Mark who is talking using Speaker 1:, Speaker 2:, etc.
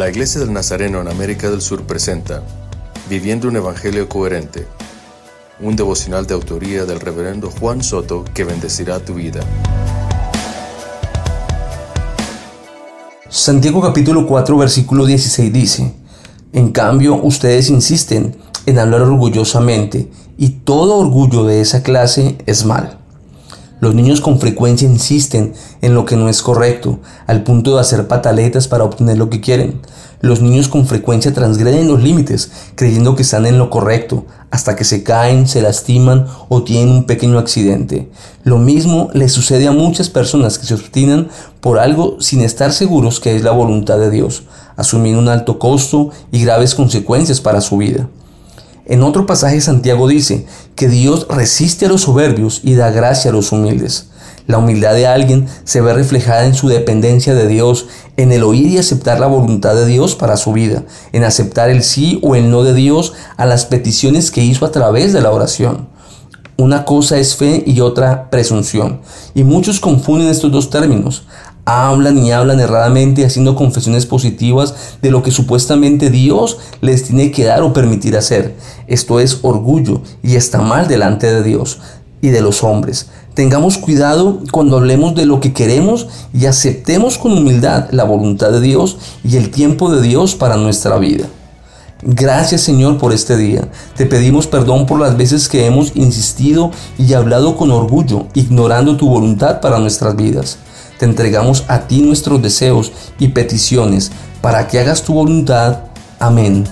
Speaker 1: La Iglesia del Nazareno en América del Sur presenta Viviendo un Evangelio Coherente, un devocional de autoría del reverendo Juan Soto que bendecirá tu vida.
Speaker 2: Santiago capítulo 4 versículo 16 dice, En cambio ustedes insisten en hablar orgullosamente y todo orgullo de esa clase es mal. Los niños con frecuencia insisten en lo que no es correcto, al punto de hacer pataletas para obtener lo que quieren. Los niños con frecuencia transgreden los límites, creyendo que están en lo correcto, hasta que se caen, se lastiman o tienen un pequeño accidente. Lo mismo le sucede a muchas personas que se obstinan por algo sin estar seguros que es la voluntad de Dios, asumiendo un alto costo y graves consecuencias para su vida. En otro pasaje Santiago dice que Dios resiste a los soberbios y da gracia a los humildes. La humildad de alguien se ve reflejada en su dependencia de Dios, en el oír y aceptar la voluntad de Dios para su vida, en aceptar el sí o el no de Dios a las peticiones que hizo a través de la oración. Una cosa es fe y otra presunción, y muchos confunden estos dos términos hablan y hablan erradamente haciendo confesiones positivas de lo que supuestamente Dios les tiene que dar o permitir hacer. Esto es orgullo y está mal delante de Dios y de los hombres. Tengamos cuidado cuando hablemos de lo que queremos y aceptemos con humildad la voluntad de Dios y el tiempo de Dios para nuestra vida. Gracias Señor por este día. Te pedimos perdón por las veces que hemos insistido y hablado con orgullo, ignorando tu voluntad para nuestras vidas te entregamos a ti nuestros deseos y peticiones para que hagas tu voluntad. Amén.